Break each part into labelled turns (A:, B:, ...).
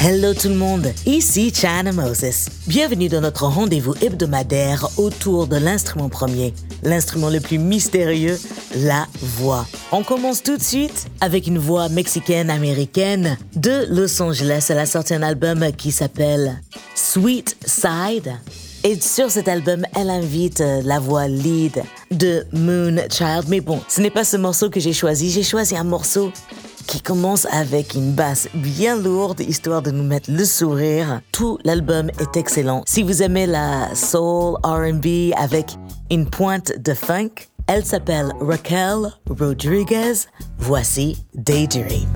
A: Hello tout le monde, ici China Moses. Bienvenue dans notre rendez-vous hebdomadaire autour de l'instrument premier, l'instrument le plus mystérieux, la voix. On commence tout de suite avec une voix mexicaine-américaine de Los Angeles. Elle a sorti un album qui s'appelle Sweet Side. Et sur cet album, elle invite euh, la voix lead de Moon Child. Mais bon, ce n'est pas ce morceau que j'ai choisi. J'ai choisi un morceau qui commence avec une basse bien lourde, histoire de nous mettre le sourire. Tout l'album est excellent. Si vous aimez la soul RB avec une pointe de funk, elle s'appelle Raquel Rodriguez. Voici Daydream.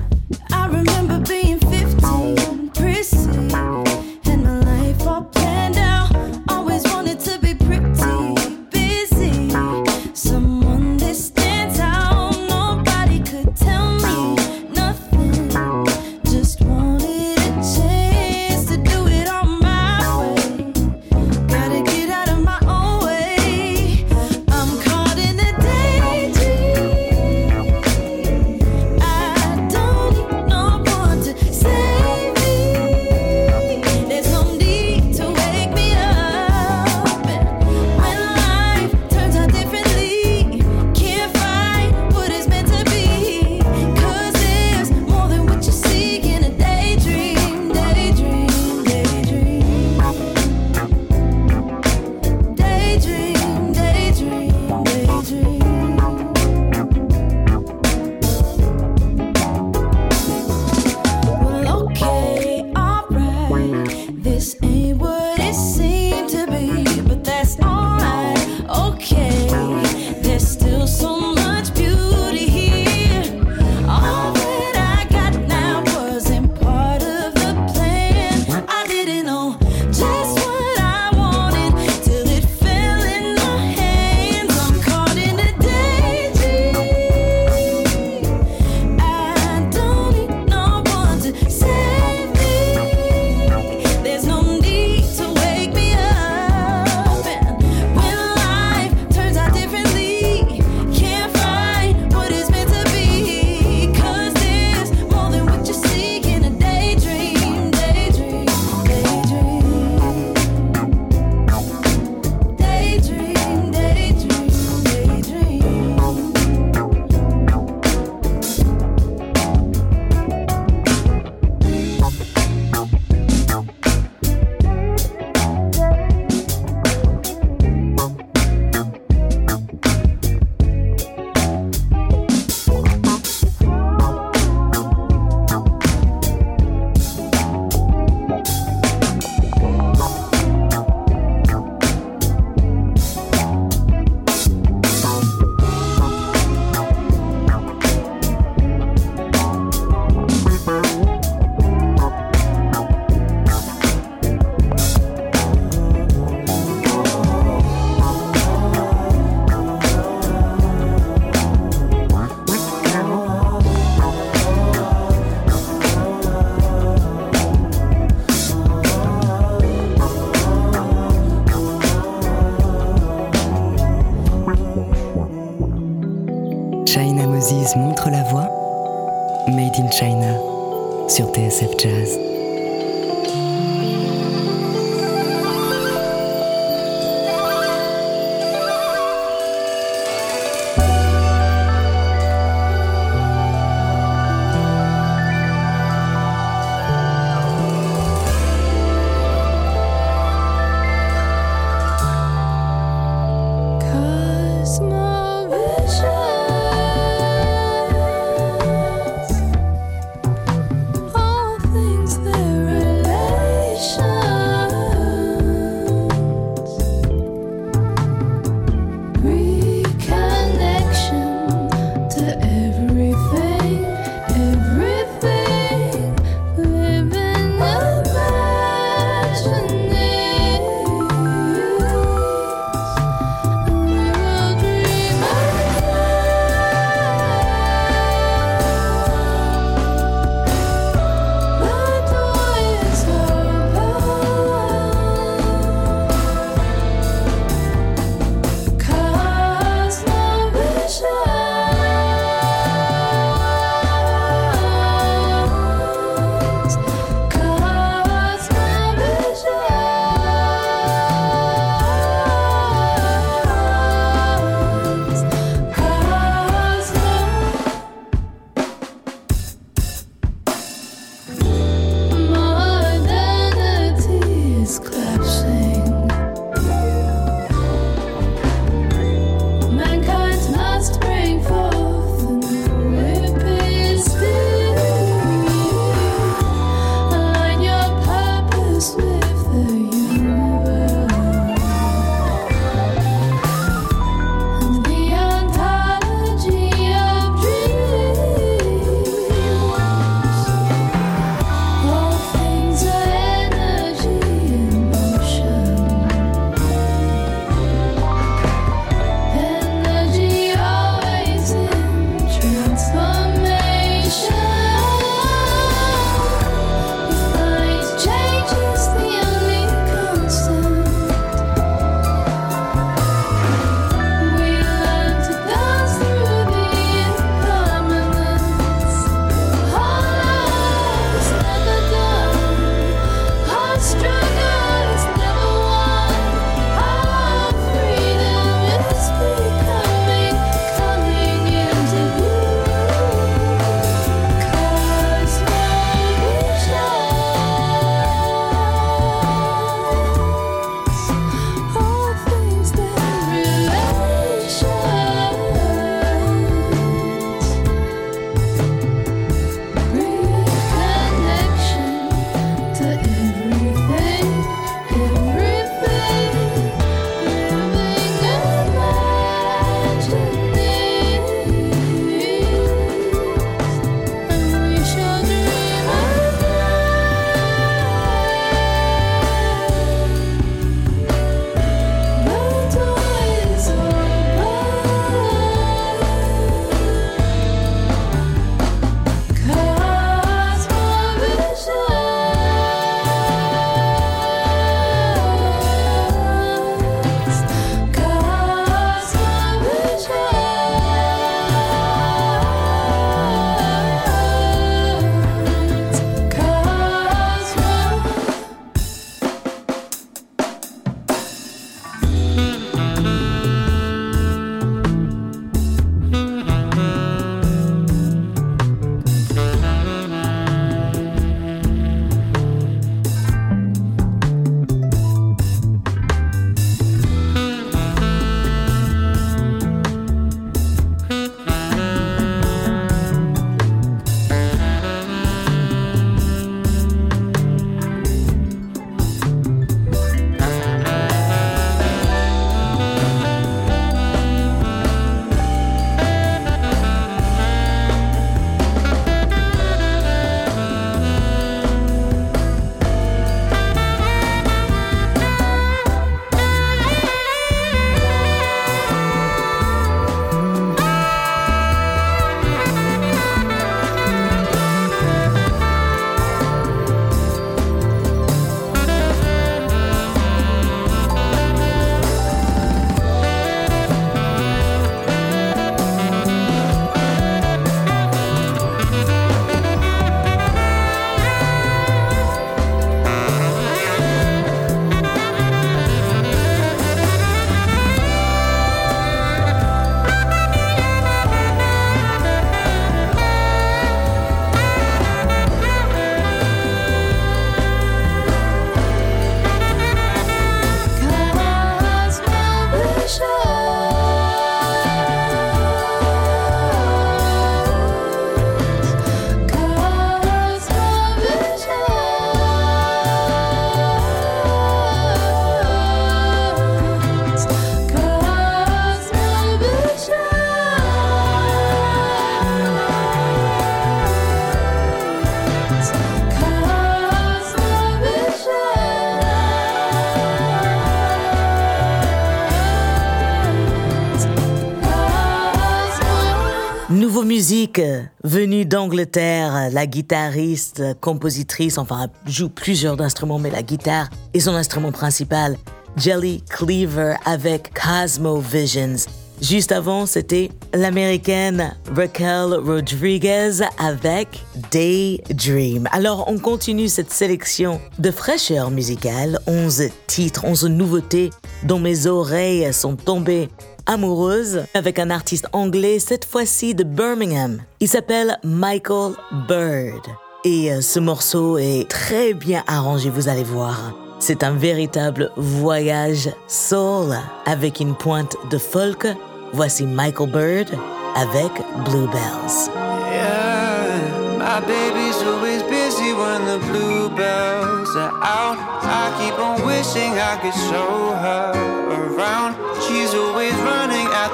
B: Venue d'Angleterre, la guitariste, compositrice, enfin joue plusieurs instruments, mais la guitare est son instrument principal. Jelly Cleaver avec Cosmo Visions. Juste avant, c'était l'américaine Raquel Rodriguez avec Daydream. Alors, on continue cette sélection de fraîcheur musicale. 11 titres, 11 nouveautés dont mes oreilles sont tombées amoureuses avec un artiste anglais, cette fois-ci de Birmingham. Il s'appelle Michael Bird. Et euh, ce morceau est très bien arrangé, vous allez voir. C'est un véritable voyage soul avec une pointe de folk Voici Michael Bird avec Bluebells.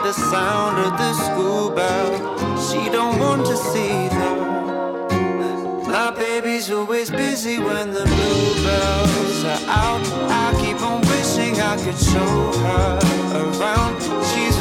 C: The sound of the school bell. She don't want to see them. My baby's always busy when the bluebells are out. I keep on wishing I could show her around. She's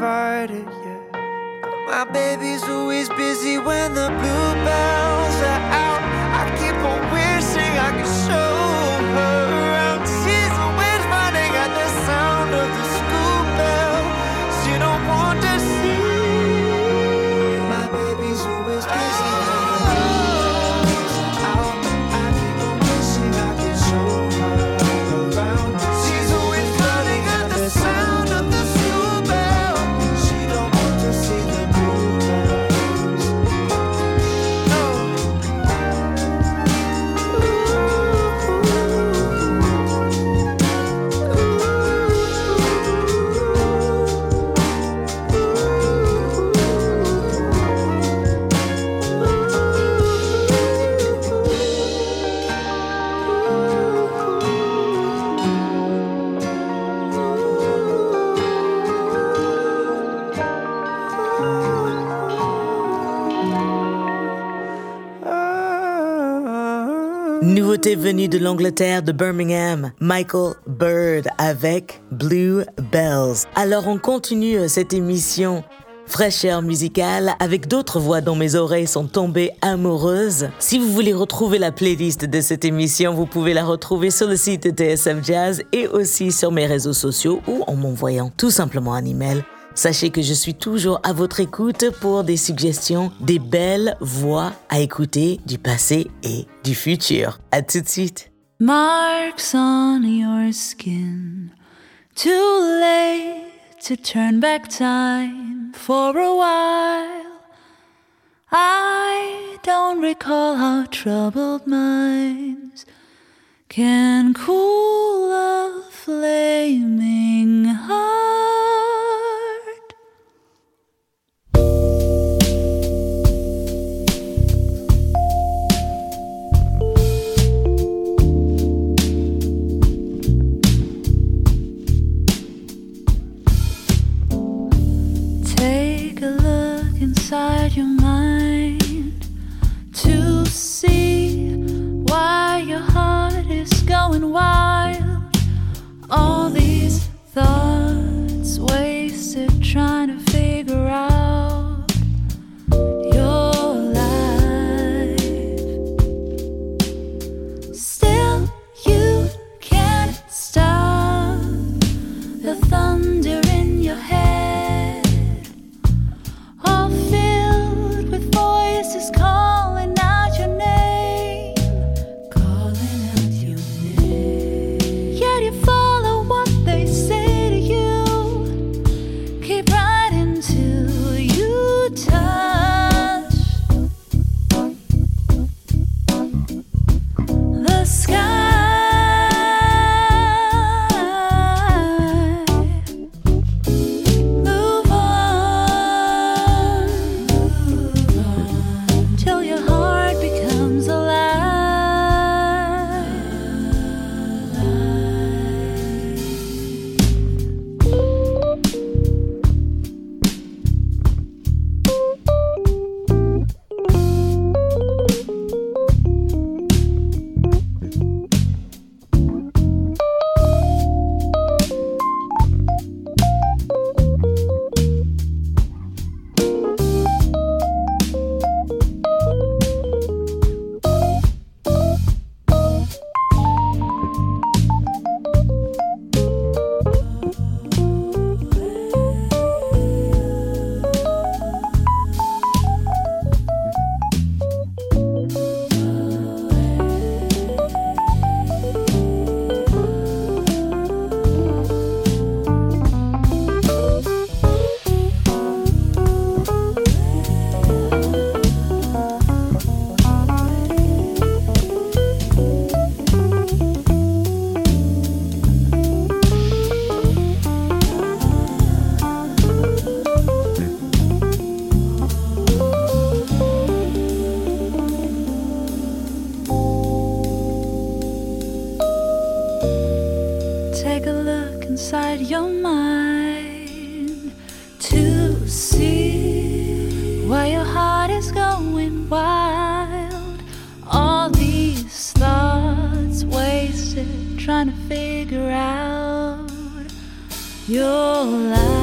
C: My baby's always busy when the bluebells
B: Nouveauté de l'Angleterre, de Birmingham, Michael Bird avec Blue Bells. Alors on continue euh, cette émission fraîcheur musicale avec d'autres voix dont mes oreilles sont tombées amoureuses. Si vous voulez retrouver la playlist de cette émission, vous pouvez la retrouver sur le site de TSF Jazz et aussi sur mes réseaux sociaux ou en m'envoyant tout simplement un email. Sachez que je suis toujours à votre écoute pour des suggestions, des belles voix à écouter du passé et du futur. À tout de suite.
D: Marks on your skin. Too late to turn back time for a while. I don't recall how troubled minds can cool a flaming heart. Heart is going wild. All these thoughts wasted trying to figure out your life.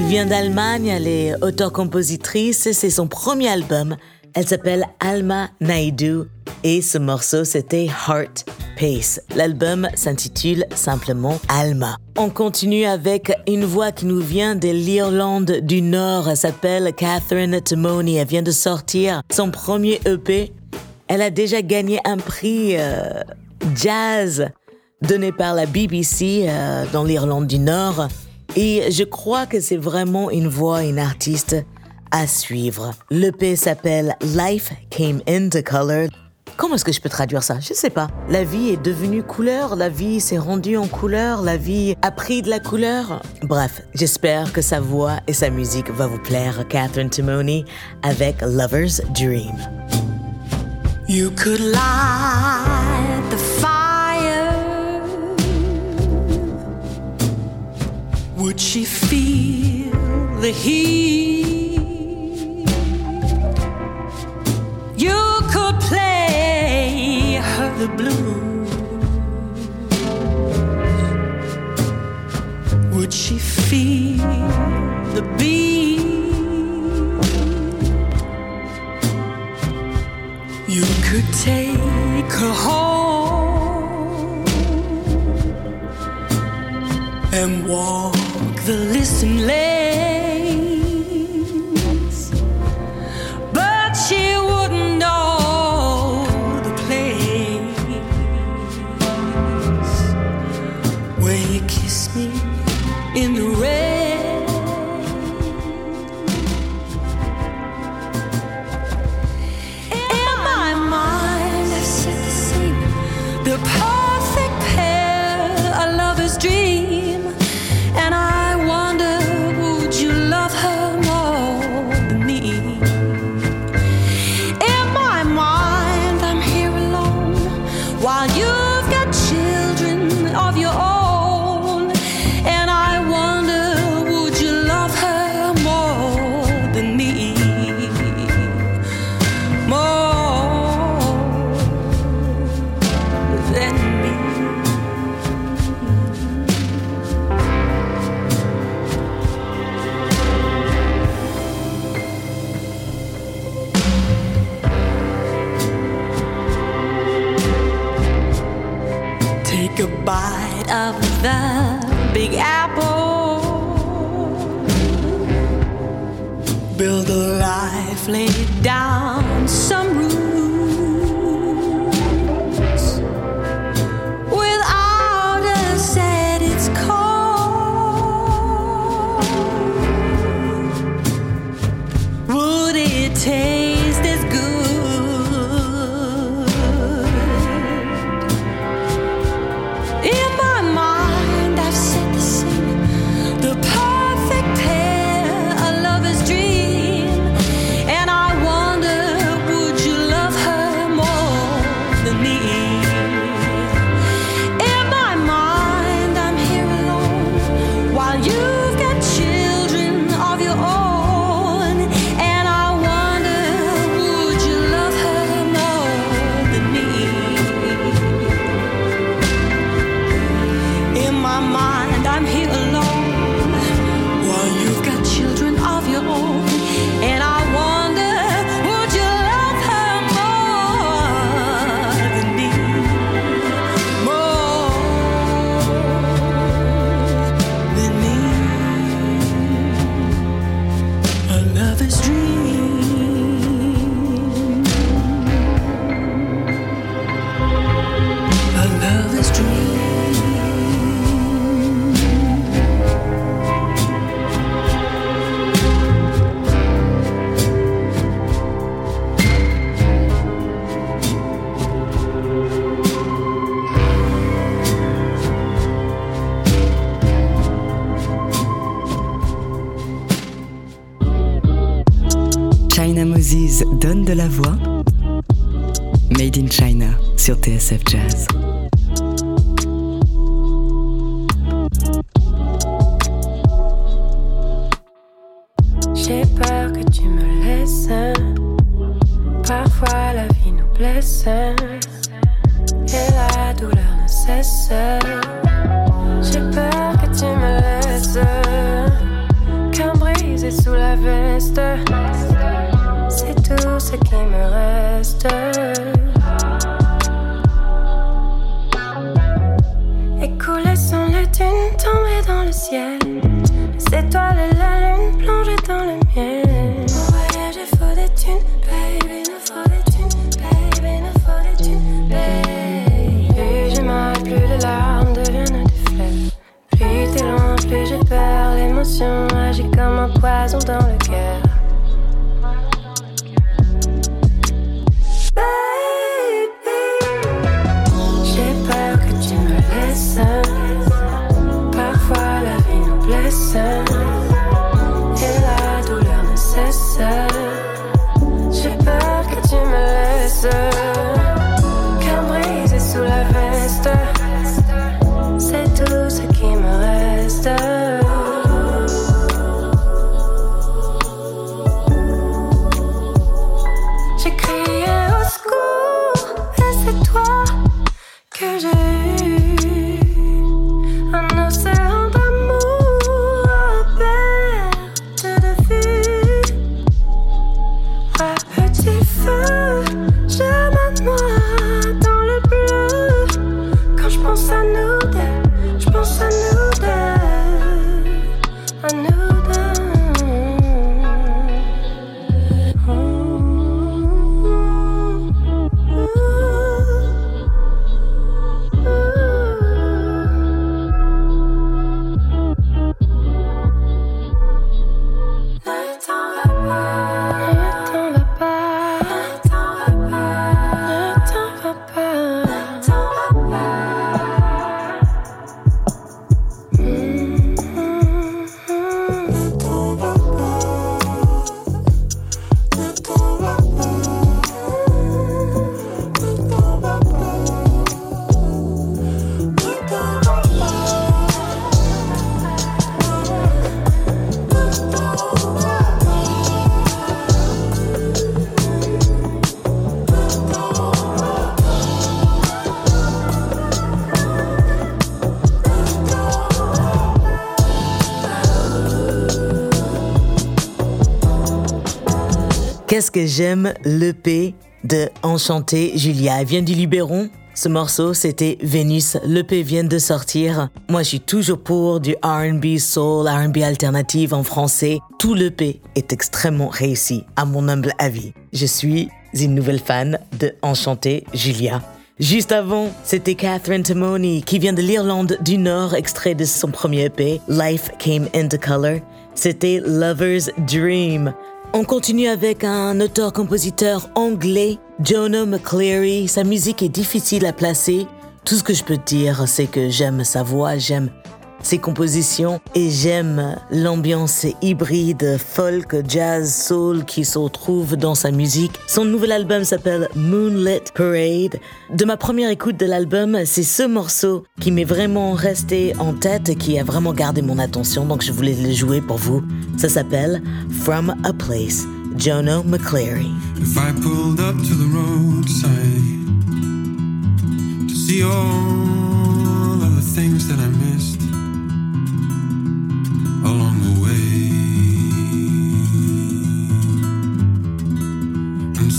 B: Elle vient d'Allemagne, elle est auteure-compositrice, c'est son premier album. Elle s'appelle Alma Naidu et ce morceau c'était Heart Pace. L'album s'intitule simplement Alma. On continue avec une voix qui nous vient de l'Irlande du Nord. Elle s'appelle Catherine Timony. Elle vient de sortir son premier EP. Elle a déjà gagné un prix euh, jazz donné par la BBC euh, dans l'Irlande du Nord. Et je crois que c'est vraiment une voix, une artiste à suivre. L'EP s'appelle Life Came into Color. Comment est-ce que je peux traduire ça? Je sais pas. La vie est devenue couleur, la vie s'est rendue en couleur, la vie a pris de la couleur. Bref, j'espère que sa voix et sa musique va vous plaire, Catherine Timoney, avec Lover's Dream.
A: You could lie. Would she feel the heat? You could play her the blues. Would she feel the beat? You could take her home and walk the listen lanes, but she wouldn't know the place where you kiss me in the rain.
E: faster. Que
B: j'aime l'EP de Enchanté Julia. Elle vient du Luberon. Ce morceau, c'était Vénus. L'EP vient de sortir. Moi, je suis toujours pour du R&B soul, R&B alternative en français. Tout l'EP est extrêmement réussi, à mon humble avis. Je suis une nouvelle fan de Enchanté Julia. Juste avant, c'était Catherine Timony qui vient de l'Irlande du Nord, extrait de son premier EP, Life Came into Color. C'était Lover's Dream. On continue avec un auteur-compositeur anglais, Jonah McCleary. Sa musique est difficile à placer. Tout ce que je peux dire, c'est que j'aime sa voix, j'aime ses compositions et j'aime l'ambiance hybride folk, jazz, soul qui se retrouve dans sa musique. Son nouvel album s'appelle Moonlit Parade. De ma première écoute de l'album, c'est ce morceau qui m'est vraiment resté en tête et qui a vraiment gardé mon attention, donc je voulais le jouer pour vous. Ça s'appelle From a Place, Jono McCleary.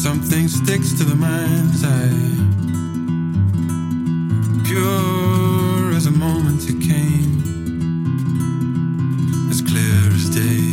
C: Something sticks to the mind's eye, pure as a moment it came, as clear as day.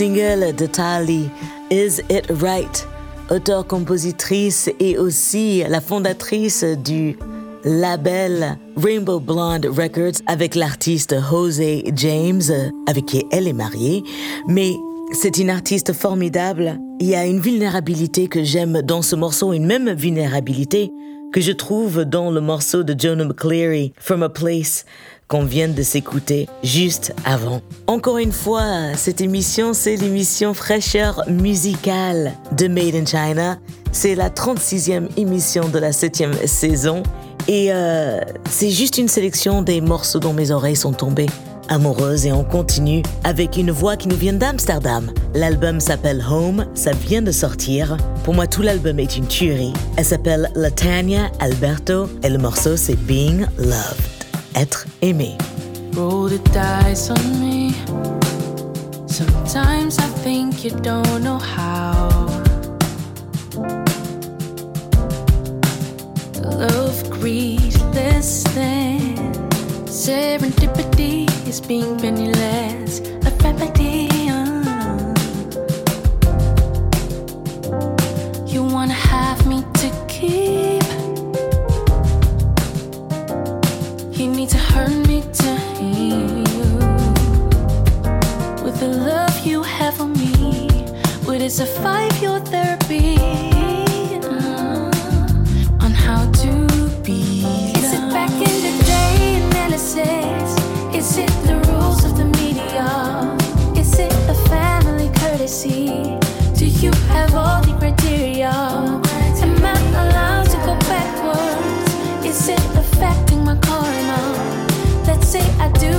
B: Single de Tali, Is It Right? Auteur-compositrice et aussi la fondatrice du label Rainbow Blonde Records avec l'artiste Jose James, avec qui elle est mariée. Mais c'est une artiste formidable. Il y a une vulnérabilité que j'aime dans ce morceau, une même vulnérabilité que je trouve dans le morceau de Jonah McCleary, From a Place, qu'on vient de s'écouter juste avant. Encore une fois, cette émission, c'est l'émission fraîcheur musicale de Made in China. C'est la 36e émission de la 7e saison. Et euh, c'est juste une sélection des morceaux dont mes oreilles sont tombées amoureuses et on continue avec une voix qui nous vient d'Amsterdam. L'album s'appelle Home, ça vient de sortir. Pour moi, tout l'album est une tuerie. Elle s'appelle Latania Alberto et le morceau c'est Being Loved, être aimé.
F: Roll the dice on me. Sometimes I think you don't know how. To love, greed, less than. Serendipity is being penniless. A remedy. Would a five year therapy? Uh, on how to be. Is it back in the day analysis? Is it the rules of the media? Is it a family courtesy? Do you have all the criteria? Am I allowed to go backwards? Is it affecting my karma? Let's say I do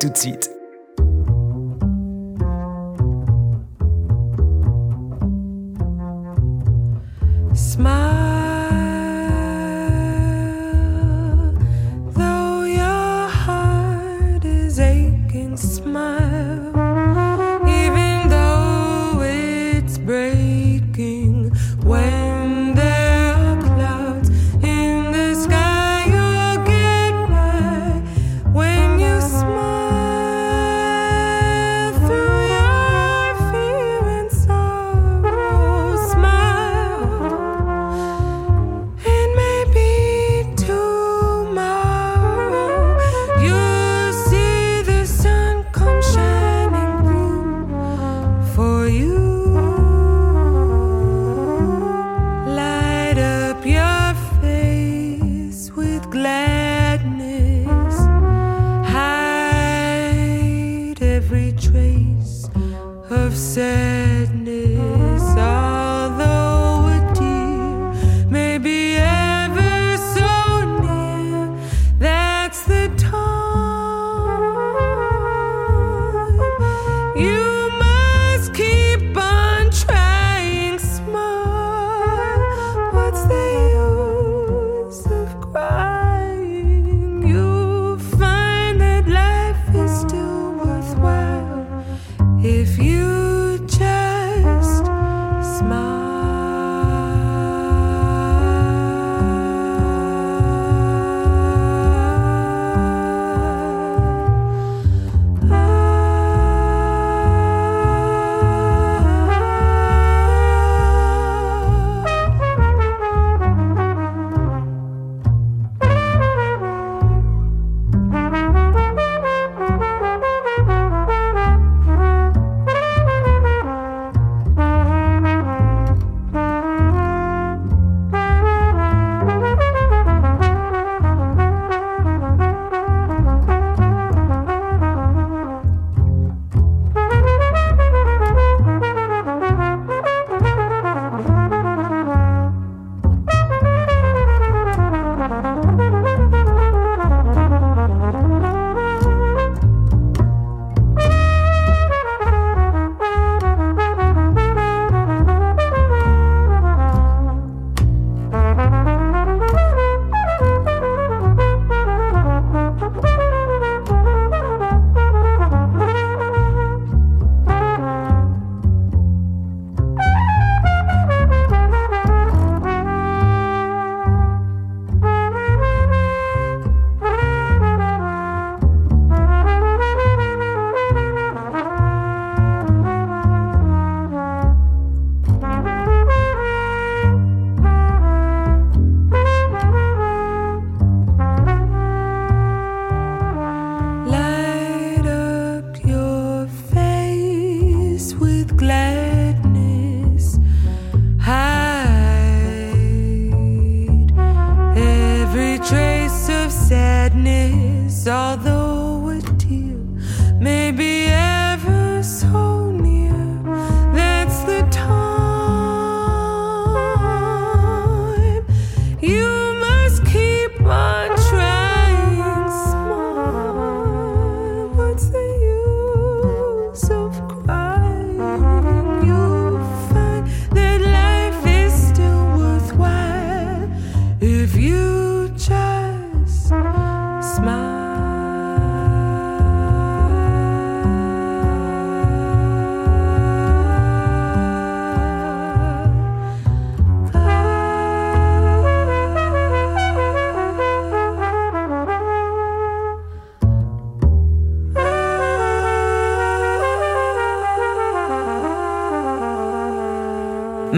G: tout de suite.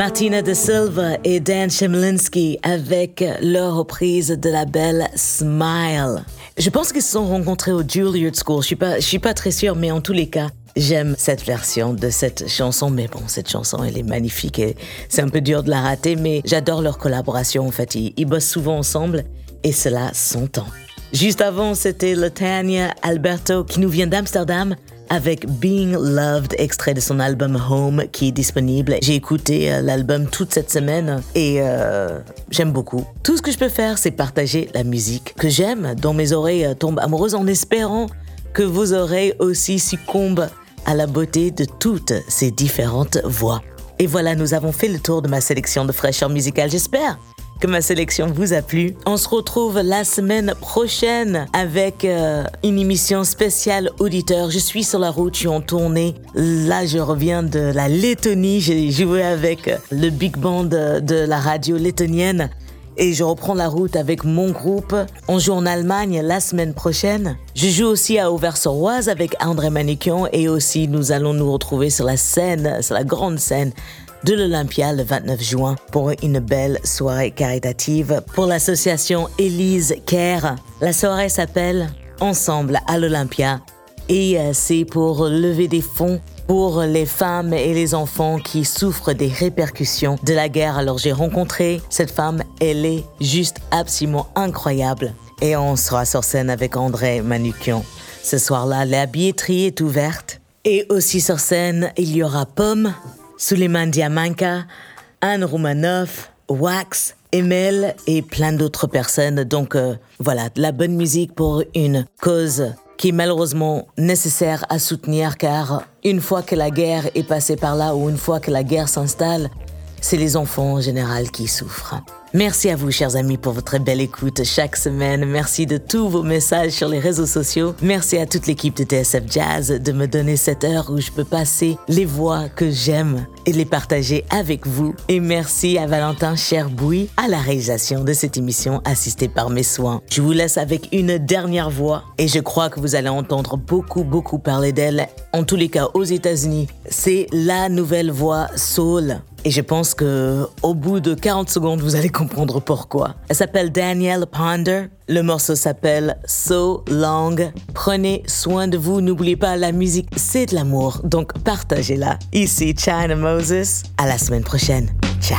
B: Martina de Silva et Dan Shemlinsky avec leur reprise de la belle Smile. Je pense qu'ils se sont rencontrés au Juilliard School. Je suis pas, je suis pas très sûre, mais en tous les cas, j'aime cette version de cette chanson. Mais bon, cette chanson, elle est magnifique et c'est un peu dur de la rater, mais j'adore leur collaboration. En fait, ils, ils bossent souvent ensemble et cela s'entend. Juste avant, c'était Latanya Alberto qui nous vient d'Amsterdam avec Being Loved, extrait de son album Home qui est disponible. J'ai écouté euh, l'album toute cette semaine et euh, j'aime beaucoup. Tout ce que je peux faire, c'est partager la musique que j'aime, dont mes oreilles euh, tombent amoureuses en espérant que vos oreilles aussi succombent à la beauté de toutes ces différentes voix. Et voilà, nous avons fait le tour de ma sélection de fraîcheur musicale, j'espère que ma sélection vous a plu. On se retrouve la semaine prochaine avec euh, une émission spéciale auditeur. Je suis sur la route, je suis en tournée. Là, je reviens de la Lettonie. J'ai joué avec le big band de, la radio lettonienne. Et je reprends la route avec mon groupe. On joue en Allemagne la semaine prochaine. Je joue aussi à Auvers-sur-Oise avec André Manikian. Et aussi, nous allons nous retrouver sur la scène, sur la grande scène de l'Olympia le 29 juin pour une belle soirée caritative pour l'association Élise Care. La soirée s'appelle Ensemble à l'Olympia et euh, c'est pour lever des fonds pour les femmes et les enfants qui souffrent des répercussions de la guerre. Alors j'ai rencontré cette femme, elle est juste absolument incroyable. Et on sera sur scène avec André Manukian. Ce soir-là, la billetterie est ouverte. Et aussi sur scène, il y aura Pomme, Suleiman Diamanka, Anne Roumanoff, Wax, Emel et plein d'autres personnes. Donc euh, voilà, la bonne musique pour une cause qui est malheureusement nécessaire à soutenir car une fois que la guerre est passée par là ou une fois que la guerre s'installe, c'est les enfants en général qui souffrent. Merci à vous, chers amis, pour votre belle écoute chaque semaine. Merci de tous vos messages sur les réseaux sociaux. Merci à toute l'équipe de TSF Jazz de me donner cette heure où je peux passer les voix que j'aime et les partager avec vous. Et merci à Valentin Cherbouy à la réalisation de cette émission assistée par mes soins. Je vous laisse avec une dernière voix et je crois que vous allez entendre beaucoup, beaucoup parler d'elle. En tous les cas, aux États-Unis, c'est la nouvelle voix soul et je pense que au bout de 40 secondes, vous allez comprendre pourquoi. Elle s'appelle Danielle Ponder. Le morceau s'appelle So Long. Prenez soin de vous. N'oubliez pas, la musique, c'est de l'amour. Donc partagez-la. Ici China Moses. À la semaine prochaine. Ciao.